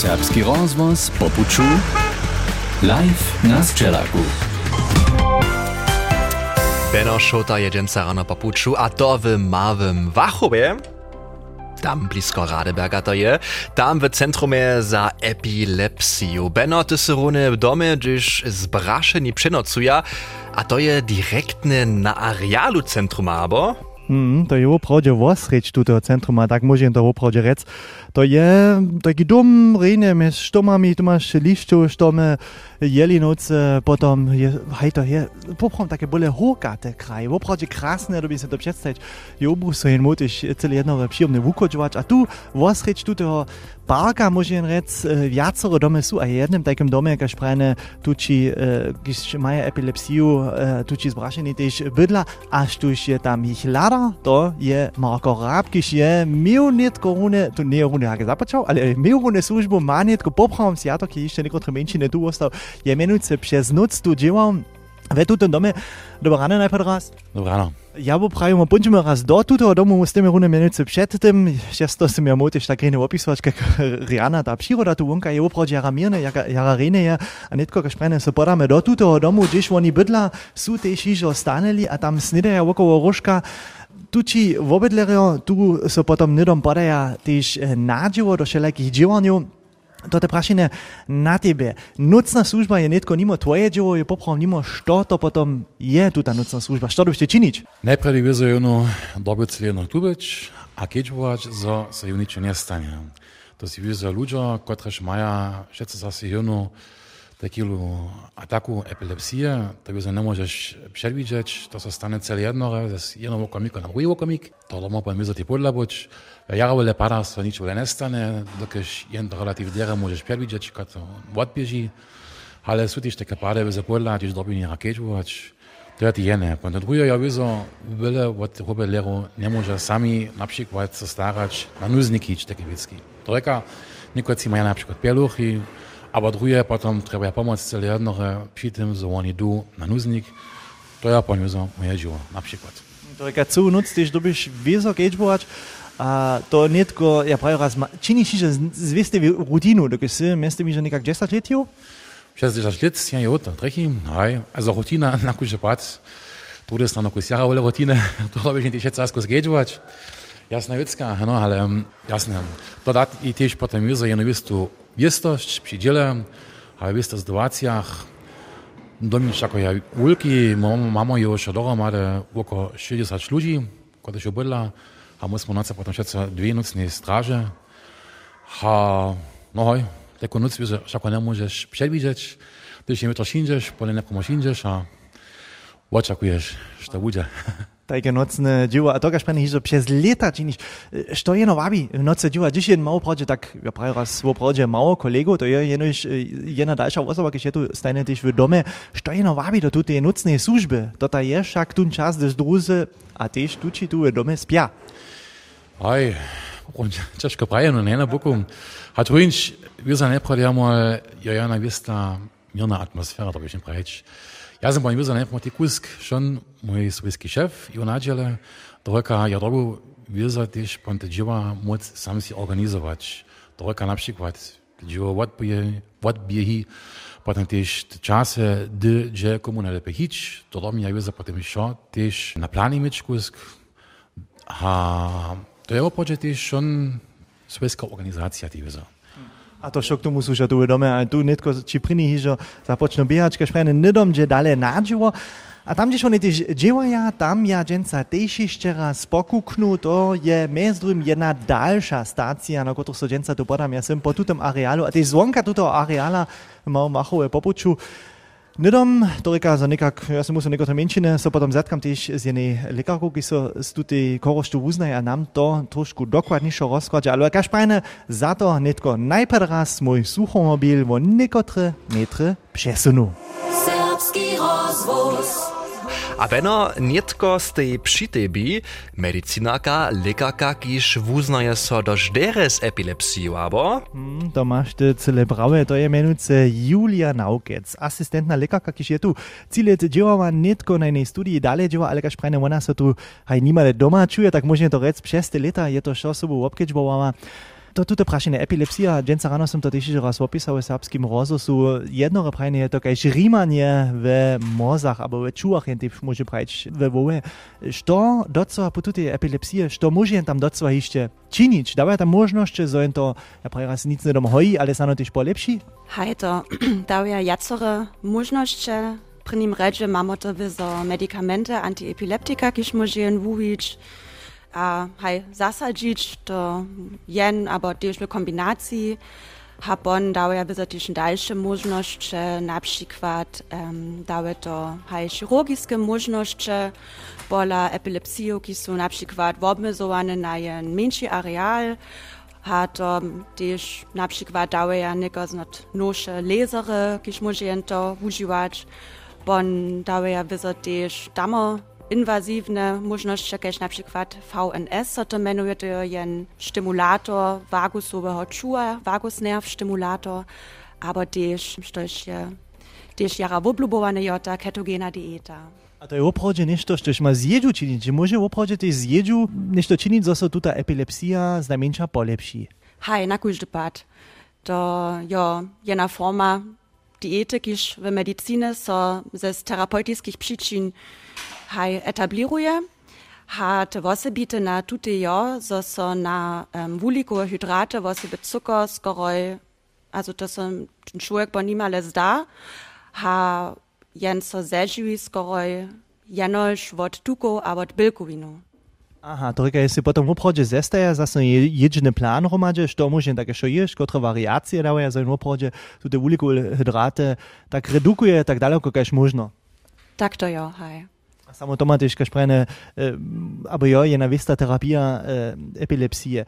Serbski rozvoz po puču. Live na Sčelaku. Beno Šota je dżęca rano po puču, a to w małym Wachowie. Tam blisko Radeberga to je. Tam w centrumie za epilepsiju. Beno, ty w domie, gdyż zbraszeni przenocuja, a to je direktne na arealu centruma, abo? Mm, to je opravdu vosreč tutého centruma, tak môžem to opravdu rec. To je taký dom, rejne, mes štomami, tu máš lišťu, štome, Jelinoce, potom je, hej, to je, poprom také bole hókate kraj, opravdu krásne, to by sa to predstaviť, je obrusojен motiš celé jedno příjemné vukočovač, a tu vosreč tutého parka môžem rec, viacero domy sú, a je jedným takým dome, kaž prajne, tuči, když majú epilepsiu, tuči zbrašení tež bydla, až tuž je tam ich lada, to je Marko Ráb, když je mil net korune, tu nie rune ale mil rune službu má netko popravom siato, ki ešte nekotre menšine tu ostal, je jmenujúce přes noc tu dělám ve tuto domě. Dobrá ráno najprv raz. Dobrá ráno. Ja bo pravimo, pojdźmy raz do tuto domu z tymi runymienicy przed tym, jest to sobie motyż tak ryny opisywać, jak Rihanna, ta przyroda tu łąka je oprócz jara mirne, jara, jara ryny je, a netko kašprene se podamy do tuto domu, gdzieś oni bydla, su też iżo stanęli, a tam snidaja wokoło różka, tuci wobydlerjo, tu se potem nidom podaja też eh, nadzieło do wszelakich dziewaniów, To te prašine na tebe. Nocna služba je netko nimo tvoje dživo i popravo nimo što to potom je tu ta nocna služba, što dobiš činić? Najprej vezo je ono dobiti sledno tubeć, a kečbovač za se ju niče ne stanje. To si vezo luđa, kotraš maja, šece za se ono takú ataku epilepsie, to by sa nemôžeš predvídať, to sa stane celé jedno, z jedného okamíku na druhý okamík, to doma poviem vyzo ti podľaboč, Jarovele pada sa nič veľa nestane, dokež jen to relatív dere môžeš predvídať, keď to odbieží, ale sú tiež také páde, že podľa tiež dobiny rakeťovač, to je jene. Potom druhé ja vyzo veľa od hobelero nemôže sami napríklad sa starať na či také veci. To reka, niektorí majú napríklad pieluchy, aber druhé potom treba pomôcť celé jednore pri tým, že oni idú na núznik, to je po moje živo, napríklad. To reka, co nuc, tiež dobíš vyzo keďbovač, a to netko, ja prawie raz, činiš že zvěste rutinu, dokud si, měste mi, že nekak 10 let jo? 60 let, ja jo, to trechy, hej, also rutina, na kuže pac, tu jest na kus jara ole rutine, to robiš nie tiež casko zgeďovač. Jasná vecka, no, ale jasné. To dá i tiež potom ju za jednu istú viestosť, pri diele, ale v istých situáciách, domič ako ja ulky, mamo jo še dohromady okolo 60 ľudí, kada še bydla, a musimy noce potem všetko dwie nocne straże. A no hoj, taką noc, że wszako nie możesz przewidzieć, ty się jutro siedzisz, potem nie pomoż siedzisz, a oczekujesz, że to będzie. Takie nocne dzieła, a to każ pani hizo przez lata czynić. Što jeno wabi, noce dzieła, dziś jeden mało prodzie, tak ja prawie raz w prodzie mało kolego, to je jenoś jedna dalsza osoba, kiedy tu stajne też w domie, što jeno wabi do tutej nocnej służby, to ta je však tun czas, gdyż druzy, a też tuči tu w domie spia. Aj, ťažko prajem, no nie na boku. A tu inč, wir sind najprv mal, ja, ja, na vista mirna atmosféra, to by som praječ. Jaz sem pa bil za neproti Kusk, šel moj sovjetski šef i u načele toliko ja rogu vizati šponte dživa moć sam si organizovač. Toliko napšikvat dživa vat bije, vat bije hi, potem tež čase d, dže komu ne lepe hič, to lom ja viza potem šo tež na plani mič Kusk. Ha, to je opoče tež šon sovjetska organizacija ti viza. A to však tomu že tu dome, a tu netko, či prini že započnú biehať, keď šprejne nedom, že dále nádživo. A tam, kde oni tiež dzievaja, tam ja dženca tiež ešte raz pokúknú, to je medzi druhým jedna dalšia stácia, na ktorú sa dženca tu podám. Ja som po tutom areálu, a tiež zvonka tuto areála mal machové popuču. Nidom, to reka za nekak, ja som musel nekotre menšine, so potom zetkam tiež z jednej lekárku, ki so tutej koroštu uznaje a nám to trošku dokładniejšo rozkładže, ale kaž prajne, za netko najprv raz môj suchomobil vo nekotre metre přesunu. Serbski rozvoz. Medicinarka, lekarka, kiž wuznaje so do ždere z epilepsiju, abo? Hmm, to máš ty celé prawe, to je menujúce Julia Naukec, asistentna lekarka, kiž je tu cíle dělala netko na jednej studii, dále dělala, ale kaž prajne ona sa tu aj nimale doma čuje, tak možno to rec přes te leta, je to šo sobu. To tutaj prašenie epilepsija, dženca rano som to tiež raz opisal v serbským rozhlasu. Jedno prajenie je to kajž rímanie v mozach, alebo v čuach, jen typ môže prajť ve vove. Što docela po tutej epilepsie, što môže jen tam docela ešte činiť? Dávajú tam možnosť, že jen to, ja prawie raz nic nedom hojí, ale sa no tiež polepší? Hej, to dávajú jacore možnosti. Pri ním reče máme to vizo medikamente, antiepileptika, kiž môže jen vúviť a Ah, a hai sasajic to äh, yen, aber jen, abo tež v kombinaciji, hab on dauje visotišn daljše možnošče, na przykład um, dauje to hai chirurgiske možnošče, bola epilepsio ki so na przykład obmezovane na jen menjši areal, ha to tež na przykład dauje neko znot noše lezere, ki šmožen to uživač, bon dauje visotiš tamo inwazywne możliwości, jakieś na przykład VNS, co to mianuje jen stymulator wagusowego czua, vagusnerv stimulator, aber też, coś też jara woblubowane jota, ketogena dieta. A to je opravdu nešto, što ma zjeđu činiti, že može opravdu te zjeđu nešto činiti, za so tuta epilepsija znamenča polepši. Hej, na każdy pad. To jo jena forma diety, kiż w medycynie so ze terapeutickich przyczyn haj etabliruje, hat wosebite na tute jo, so so na um, wulikove hydrate, wosebe Zucker, skoroj, also to so człowiek bo niemale zda, ha jen so zeživi skoroj jenož od tuko a od bilkovinu. Aha, to je si potom opravdu zestaje, zase jediný plán hromadže, što môže také šo ješ, kotre variácie dávajú za opravdu tuto wulikové hydrate, tak redukuje tak daleko, kaž možno. Tak to jo, hej. Samo automatisch gesprochen, äh, aber ja, je vista terapia äh, epilepsie.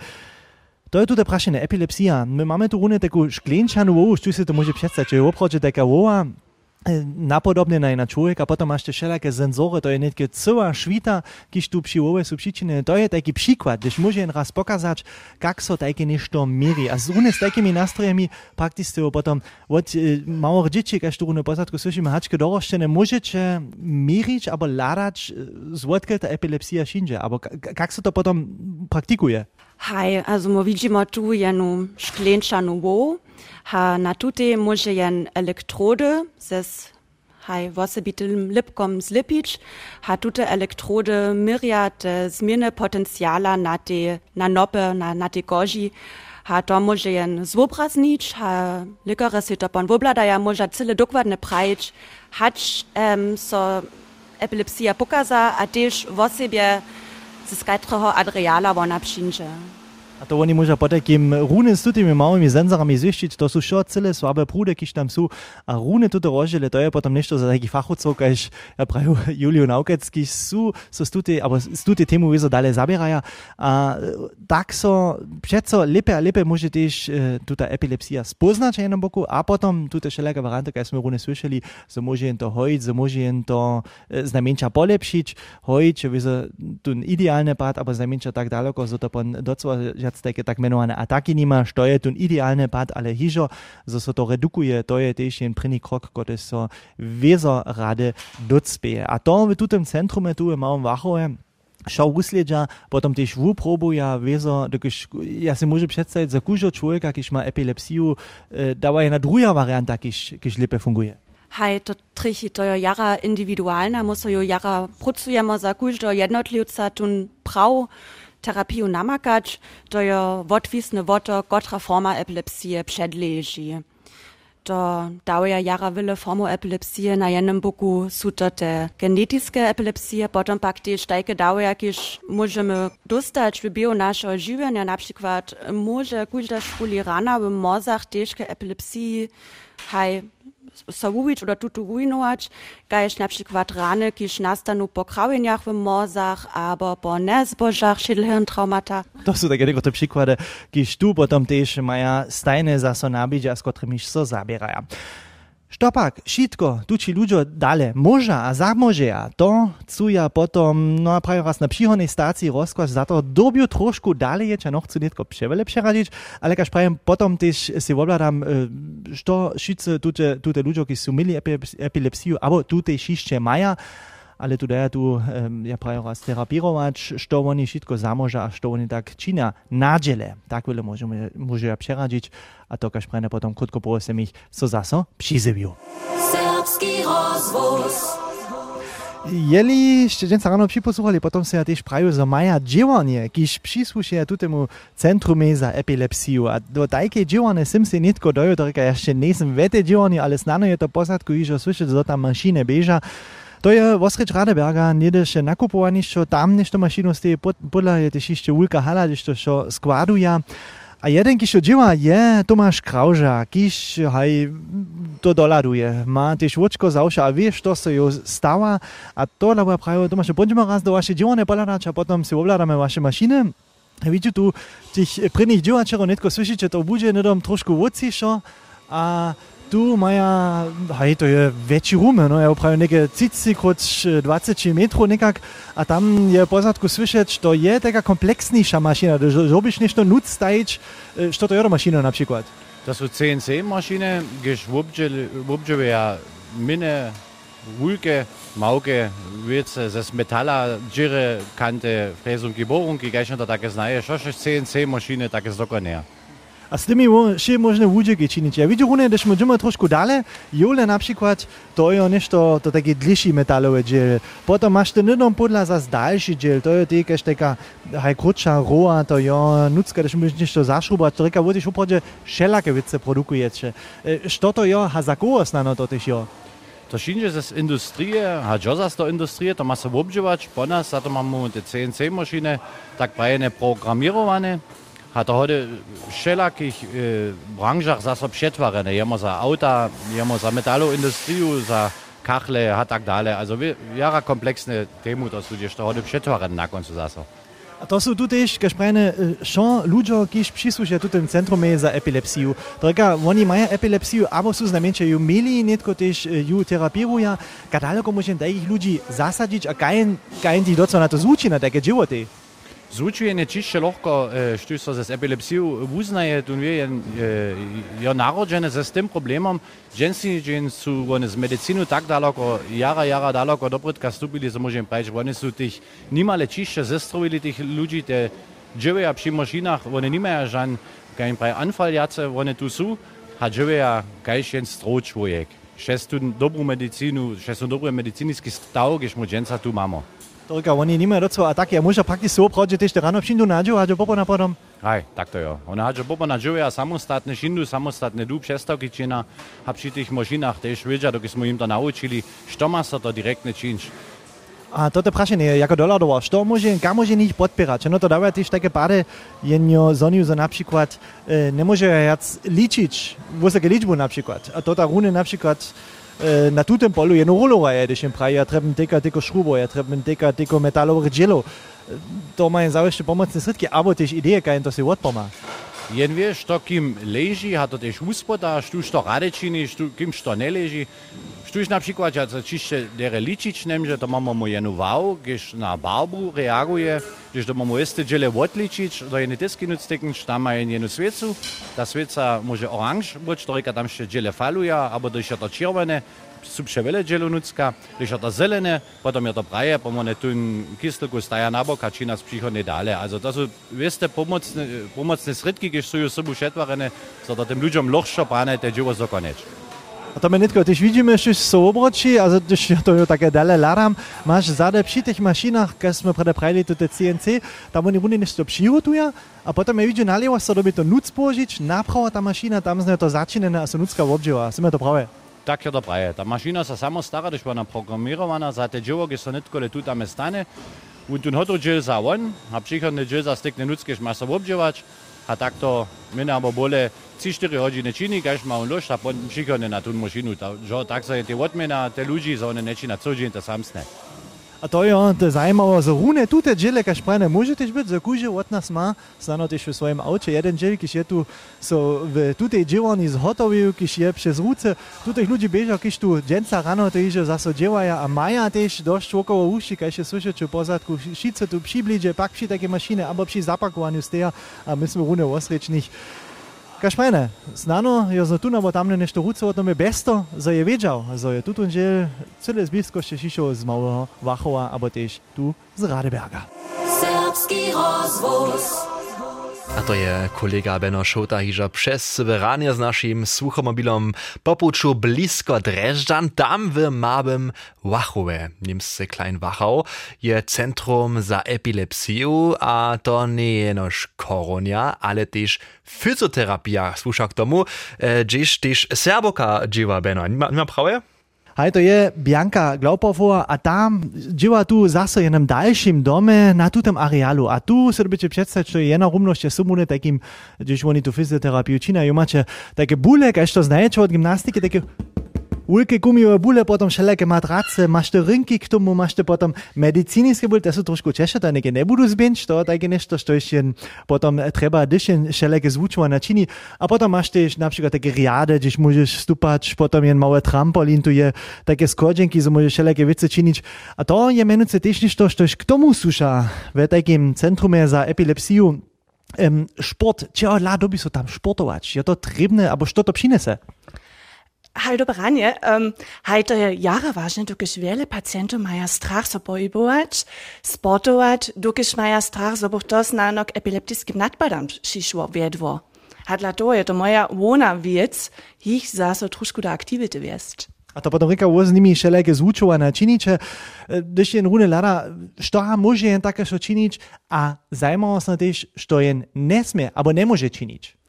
To je tudi vprašanje epilepsija. My mamy tu rune taką szklinčanu vovu, što si to představit, že je opravdu taka vova, napodobne na człowieka, potom masz te wszelakie senzory, to jest nie cała świta, kiż tu przywoły są przyczyny. To jest taki przykład, gdyż może raz pokazać, jak so takie nešto mierzy. A z runy z takimi nastrojami praktycznie potom od małych dzieci, każ tu runy posadku słyszymy, haczkę doroszczene, możecie mierzyć, albo ladać, zwodkę ta epilepsja wszędzie. Aber jak so to potom praktykuje? Hej, also mo widzimy tu jenu szklinczanu wo, ha na tutaj może jen elektrody zes hej wosebitym lipkom zlipić, ha tutaj elektrody myriad zmiany potencjala na te na nopy, na, ha to może jen zwobraznić, ha likare si to pan wobladaja może cyle dokładne prajć, hać um, so epilepsja pokaza, a też ze zyskaitro adreala wanapshinja. A to oni možda potem rune s temi malimi senzorami ziščiti, to so še cele slabe prude, ki tam so, a rune tudi rožile, to je potem nešto za neki fahovcov, kaj ja pravijo Julijo Naukec, ki so, so stuti, ali stuti temu vizo dalje zabirajo. E, tak so, predso lepe, lepe može tež e, tuta epilepsija spoznati, če enem boku, a potem tudi še lega varianta, kaj smo rune slišali, za može jim to hojiti, za može jim to znamenča polepšiti, hojiti, če vizo tu idealne pad, ali znamenča tako daleko, zato pa docela Švédského, tak jmenované ataky nima, što je tun ideálne pad, ale hižo, zo so to redukuje, to je tiež jen prvný krok, kody so vezo rade docpeje. A to v tutem centrume, tu v Malom Vachove, Schau usledja, potem tež v probu, ja vezo, dokiš, ja se može predstaviti, za kužo človeka, kiš ima epilepsijo, eh, da je ena druga varianta, kiš, kiš lepe funguje. Haj, to trichi, to je jara individualna, muso jo jara pracujemo za kužo jednotlivca, tun prav terapiju namakač, to je odvisno voto, kotra forma epilepsije predleži da dauja jaraville formo epilepsie na jenem boku sutate genetiske epilepsie bottom pak te štajke dauja, kiž možemo dostać v bio našo življenje, napšikvat može kužda špuli rana v mozah težke epilepsiji, haj savuvić oder tutu ruinovač, kajš napšikvat rane, kiž nastanu po kravinjah v mozah, abo po nezbožah šedlhirntraumata. To su da gedegote pšikvade, kiž tu potom tež maja stajne za sonabiđa, s so zabi. Zabierają. Štopak, šitko, tuči ľuďo dale môža a zamožeja, to chcú ja potom, no a prawie raz na příhodnej stácii rozkaz za to dobiu trošku dalej, čo no chcú netko převele přeradiť, ale kaž prajem potom tiež si obladám, što šice tute, tute ľuďo, ki sú mili epilepsiu, abo tute šišče maja, ale tu daja tu, um, ja prawie raz terapiować, što oni wszystko zamoża, a što oni tak czynia na dziele. Tak wiele możemy, może ja przeradzić, a to każ prajne potom krótko prosím ich, co zaso przyzywiu. Serbski rozwóz. Jeli dnes ráno připosúvali, potom sa ja tiež prajú za maja dživanie, kiž príslušia tutému centrume za epilepsiu. A do tajke dživanie som si nitko dojo, torka ja ešte nesem vete dživanie, ale snano je to posadku, že slyšať, že tam mašine beža. To je Vosreč Radeberga, niedeše nakupovanie, čo tam nešto mašinu steje, podľa je tiež ešte Ulka Hala, čo skladuje. A jeden, kiž to działa, je Tomasz Krauža, kiž haj to doladuje. Ma też łoczko zawsze, a wiesz, to se jo stała, a to labo prawo, Tomasz, będziemy raz do waszej dziełane poladać, a potem si obladamy wasze maszyny. Widzicie tu, tych prynnych działaczerów netko słyszycie, to będzie nedom troszkę łociejszo, a tu maja, hej, to je väčší rum, no, ja upravím neke 30 kroč 20 metrov nekak, a tam je pozadku slyšet, to je taká komplexnejšia mašina, že robíš nešto nuc stajíč, što to je mašina napríklad. Das sind CNC-Maschine, gewubdje äh, ja Minne, Wulke, Mauke, Würze, äh, das Metaller, Djire, Kante, Fräsung, Gebohrung, gegessen, da ist neue, CNC-Maschine, da ist locker näher. A z tymi še možne wódźki czynić. Ja widzę, że też możemy troszkę dalej, jole na przykład, to jest nešto, to takie dliższy metalowe dziel. Potem masz ten jedną podla za dalszy dziel, to jest jakaś taka haj krótsza roa, to jest nucka, też możesz nešto zaszrubać, to reka, wódź upradzie wszelakie wice produkujecie. Co to jest, a za kogo znano to też jest? To wszędzie z industrii, a Josa z to industrii, to ma się obdziwać, po nas, za to mamy te CNC-maszyny, tak prawie programowane, hat Hatte heute äh, šelakih eh, äh, branžah za so pšetvarene, jemo za auta, jemo za metalo industriju, za kahle, a tak dalje. Ne? Also jara kompleksne temu to su dješta heute pšetvaren nakon su zaso. A to su tutejš, kaž prejne, šon ľudžo, kiž přislušia tutem centrume za epilepsiju. Trka, oni maja epilepsiju, abo su znamenče ju mili, netko tež e, ju terapiruja. Kadaleko môžem tajich ľudí zasadiť a kajen, kajen ti doco na to zúči, na také životy. Zvučuje čišče lahko eh, štusa z epilepsijo uznaje, tu je, eh, je ja, narođene s tem problemom. Ženski su one z medicino tako daleko, jara, jara daleko dopretka stupili, za možem pač, oni su tih nimale čišče zestrovili tih ljudi, te živejo pri mašinah, oni nimajo žan, kaj jim pravi anfal jace, oni tu su, a živejo kaj še en strov človek. Še so dobro medicino, še so dobre medicinski stav, ki smo ženca tu imamo. Torka, oni nemajú docela ataky a môžu prakticky so opravdu tiež ráno všindu nadžu a popo na potom. Aj, tak to jo. Ona hadže popo na a samostatne šindu, samostatne dú přestavky čina a pri tých možinách tiež vedia, doky sme im to naučili, što má sa to direktne činč. A toto prašenie, jako doľadovo, što môže, kam môže nich podpierať? No to dáva tiež také páre, jenio zoniu, že napríklad e, nemôže jac ličiť, vysoké ličbu napríklad. A toto rune napríklad E, Eh, na tutem polju je norolova jedešen pravi, ja trebam teka teko šrubo, ja trebam teka teko metalovo ređelo. Eh, to ima in zavešte pomoćne sredke, abo tež ideje, kaj in to si odpoma. Jen wiesz, to kim leży, a to też uspoda, sztuż to štu, kim to nie leży. Štuž na przykład, ja čišće dere ličić nemže, to mamy mu jenu wow, gdyż na barbu reaguje, gdyż to mamy jeszcze dziele odličić, do jeny deski nucteknić, tam ma jenu svecu, ta sveca może oranż być, to tam jeszcze dziele faluje, albo to jeszcze to czerwone, sú vševele dželunucka, když je to zelené, potom je to praje, pomone tu kyselku staja na bok a či nás přichodne dále. Also to sú, vieste, pomocné, pomocné sredky, sú ju sobu šetvarené, so to tým ľuďom ľahšie páne, te dživo zokoneč. A to my netko, też widzimy, że są obroci, a też to jest takie dalej laram, masz zade przy tych maszynach, kiedy jsme predeprali to CNC, tam oni bundy nešto przygotują, a potem ja widzę naliewa, co robi to nuc położyć, naprawa ta maszyna, tam z to zaczynane, a so nucka obdziewa. Są to prawe? tako jo ja, dopraje. Ta mašina se samo stara, da je naprogramirana za te dživo, ki so netkole tudi tam stane. In tu hotel džil za on, a prihodne džil za stekne nutske, ima se obdživač, a tako to mene bo bolje 3-4 hodine čini, kaj ima on loš, a potem prihodne na tu mašinu. Tako se je te odmena, te ljudi, za one neči na cođenje, te sam sne. A to je ono, to je zajmavo za rune, tu te džele, kaš pa ne možeš biti zakužil, od nas ima, stano teš v svojem avče, jeden džel, ki je tu, so v tutej dževoni zhotovil, ki je še z ruce, tu teh ljudi bežal, ki tu dženca rano te iže, zaso dževaja, a maja teš došč okovo uši, kaj še slišiš, če pozadku. Šice tu pšibliže, pak pši take mašine, abo pši zapakovanju steja, a mi smo rune osrečnih. Kaj šmene, znano je zatunamo tam nešto ruco, tam je besto, za je vedžal, za je tudi že celo zbisko še šišel z malo Vahova, a bo tež tu z Radeberga. Srpski razvoz. A to je kolega Beno Šota, ki že čez severanje z našim suhomobilom popuču blisko Dreždan, tam v mabem Wachove, Nimse Klein Wachau, je centrum za epilepsiju, a to nie jenož koronja, ale też fyzoterapia, słysza k tomu, eh, gdzieś też serboka dziwa Beno, nie ma, nie ma prawie? Hej, to je Bianka Glaupowova a tam działa tu zase w jednym dalszym domie na tutem arealu. A tu sobie bycie przedstawić, to je jedna równość sumune takim, gdzieś oni tu fizjoterapię czynają, macie takie bóle, jak to znajecie od gimnastyki, takie Ulke gumijowe bóle, potom všelijaké matrace, máš to rynky k tomu, máš to potom medicínskie bóle, to sú trošku ťažšie, to zbienť, to také nešto, to potom treba dyšen všelijaké zvučovania čini. A potom máš tiež napríklad také riade, kde môžeš stúpať, potom jen malé trampolín, tu je také skodženky, že môžeš všelijaké veci činiť. A to je menujúce tiež niečo, čo k tomu súša v takým centrume za epilepsiu. Um, šport, či od sú tam športovať? Je to trebné, alebo čo to přinese? Hej, dobranie. Um, hej, to je jara ważne, dokiż wiele pacjentów mają strach so poibować, sportować, dokiż mają strach, so buch to znanok epileptycznym nadpadam przyszło wiedwo. A dla to je to moja łona wiec, ich zaso troszkę do aktywity wiest. A to potom reka z nimi všelijaké zvučované činiče, když jen rune lada, ha môže jen čo činič a zajmovo sa tiež, što jen nesmie, abo nemôže činič. Może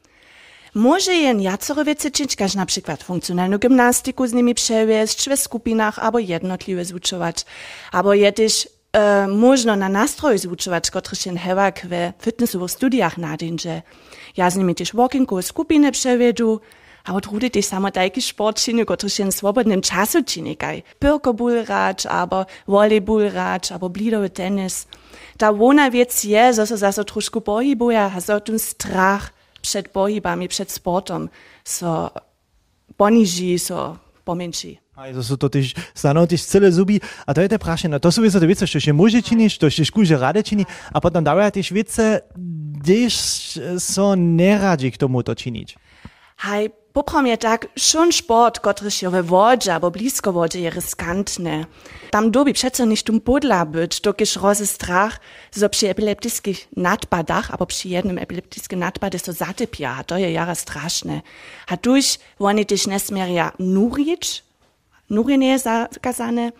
jen jacore wiece czynić, każ na przykład funkcjonalną gimnastyku z nimi przewieźć, w skupinach, albo jednotliwe zvučować, albo je też e, można na nastroju zvučować, który się hewak w fitnessowych studiach nadinże. Ja z nimi też walkingowe skupiny przewiedu, a trudy też samo taki sport czyni, który swobodnym czasu czyni, kaj pyrkobul racz, albo volleyball racz, albo blidowy tenis. Ta wona wiec je, że się zase troszkę boi, bo ja so ten strach, przed pohybami, przed sportom so poniží, so pomenší. A to sú to tiež stano tiež celé zuby. A to je to prašené. To sú veci, to veci, čo ešte môže činiť, to ešte skúže rade čini. A potom dávajú tiež veci, kdež so neradí k tomuto činiť. Hej, poprom je tak, sport, się we wodzie albo blisko wodzie je riskantne. Tam dobi przecież nicht um podla być, dokiż rozy strach, so przy epileptyckich nadpadach, albo przy jednym epileptycznym nadpadzie so zatypia, to je jara straszne. A tuż oni też nesmieria nurić, nurienie zakazane,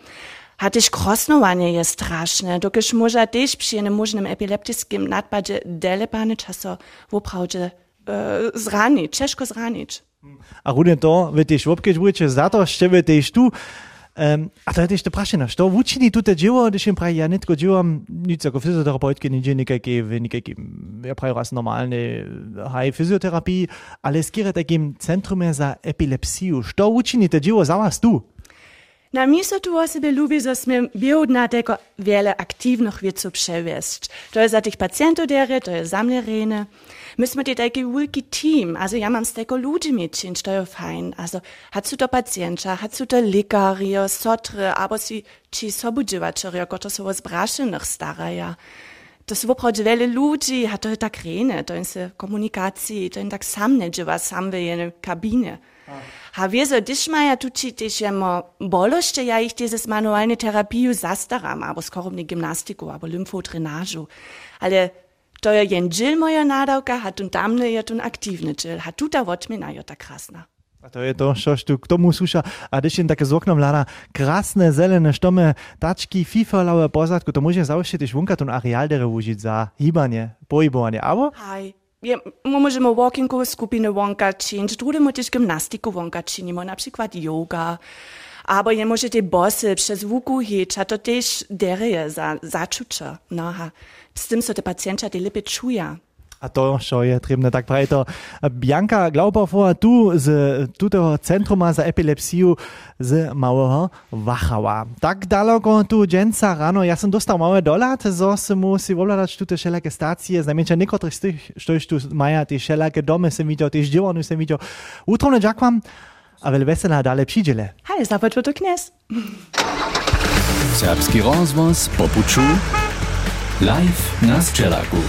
a też krosnowanie je straszne, dokiż może też przy jednym możnym epileptycznym nadpadzie delepany czaso woprawdzie e, zranić, ciężko zranić. A runie to, wy też łopkieć budete za to, że wy też tu. Um, a to je też to prašena, što učini tute dzieło, gdyż im prawie ja nitko dziełam, nic jako fizjoterapeutki, nie nikakie, nikakie, ja prawie raz normalne high fizjoterapii, ale skiery takim centrum za epilepsiju. Što učini te dzieło za was tu? Na miejscu tu osoby lubię, że sme biodna tego wiele aktywnych wieców przewieźć. To jest tych pacjentów dery, to jest za mnie rene. Myśmy te taki wielki team, also ja mam z tego ludzi mieć, to jest fein. Also hat su to pacjenta, hat su to lekario, sotry, albo si ci sobudziwaczero, którzy są zbraszenych staraja. To są woprawdzie wiele ludzi, a to jest tak rene, to jest komunikacji, to jest tak sam nie dziewa, sam w jednej kabinie. A wieso, když maja tuči tež jemo bološte, ja ich dieses manualne terapiju zastaram, abo skorobne gimnastiku, abo lymfodrenažu. Ale to je jen džil moja nadawka, a tun tamne je tun aktywny džil, a tuta wotmina je ta krasna. A to je to, što tu k tomu. A když jen také z oknom lada krásne zelené štome, tačky, fifalawe pozadku, to môže zaušiť tiež vunka tun areál dere užiť za hýbanie, pohybovanie, abo? Hej, je, możemy walkingowe skupiny wonka czynić, drugie też gimnastyku wonka czynimy, na przykład yoga. Aber je możecie bosy przez wuku hić, a to też dereje za, zaczucze. No, a z tym so te pacjenci te lepiej czują. A to, čo je trebné, tak praje to Bianka Glaubová tu z tutého centruma za epilepsiu z Małego Wachała. Tak daleko tu dženca ráno, ja som dostal malé doľad, zo som musí ovládať tuto všelijaké stácie, znamená niektorých z tých, čo tu majú tie všelijaké domy, som videl, tie ždivony som videl. Útromne ďakujem a veľmi veselá dále prídele. Hej, zapad to knes. Serbski rozvoz popuču live na Sčelaku.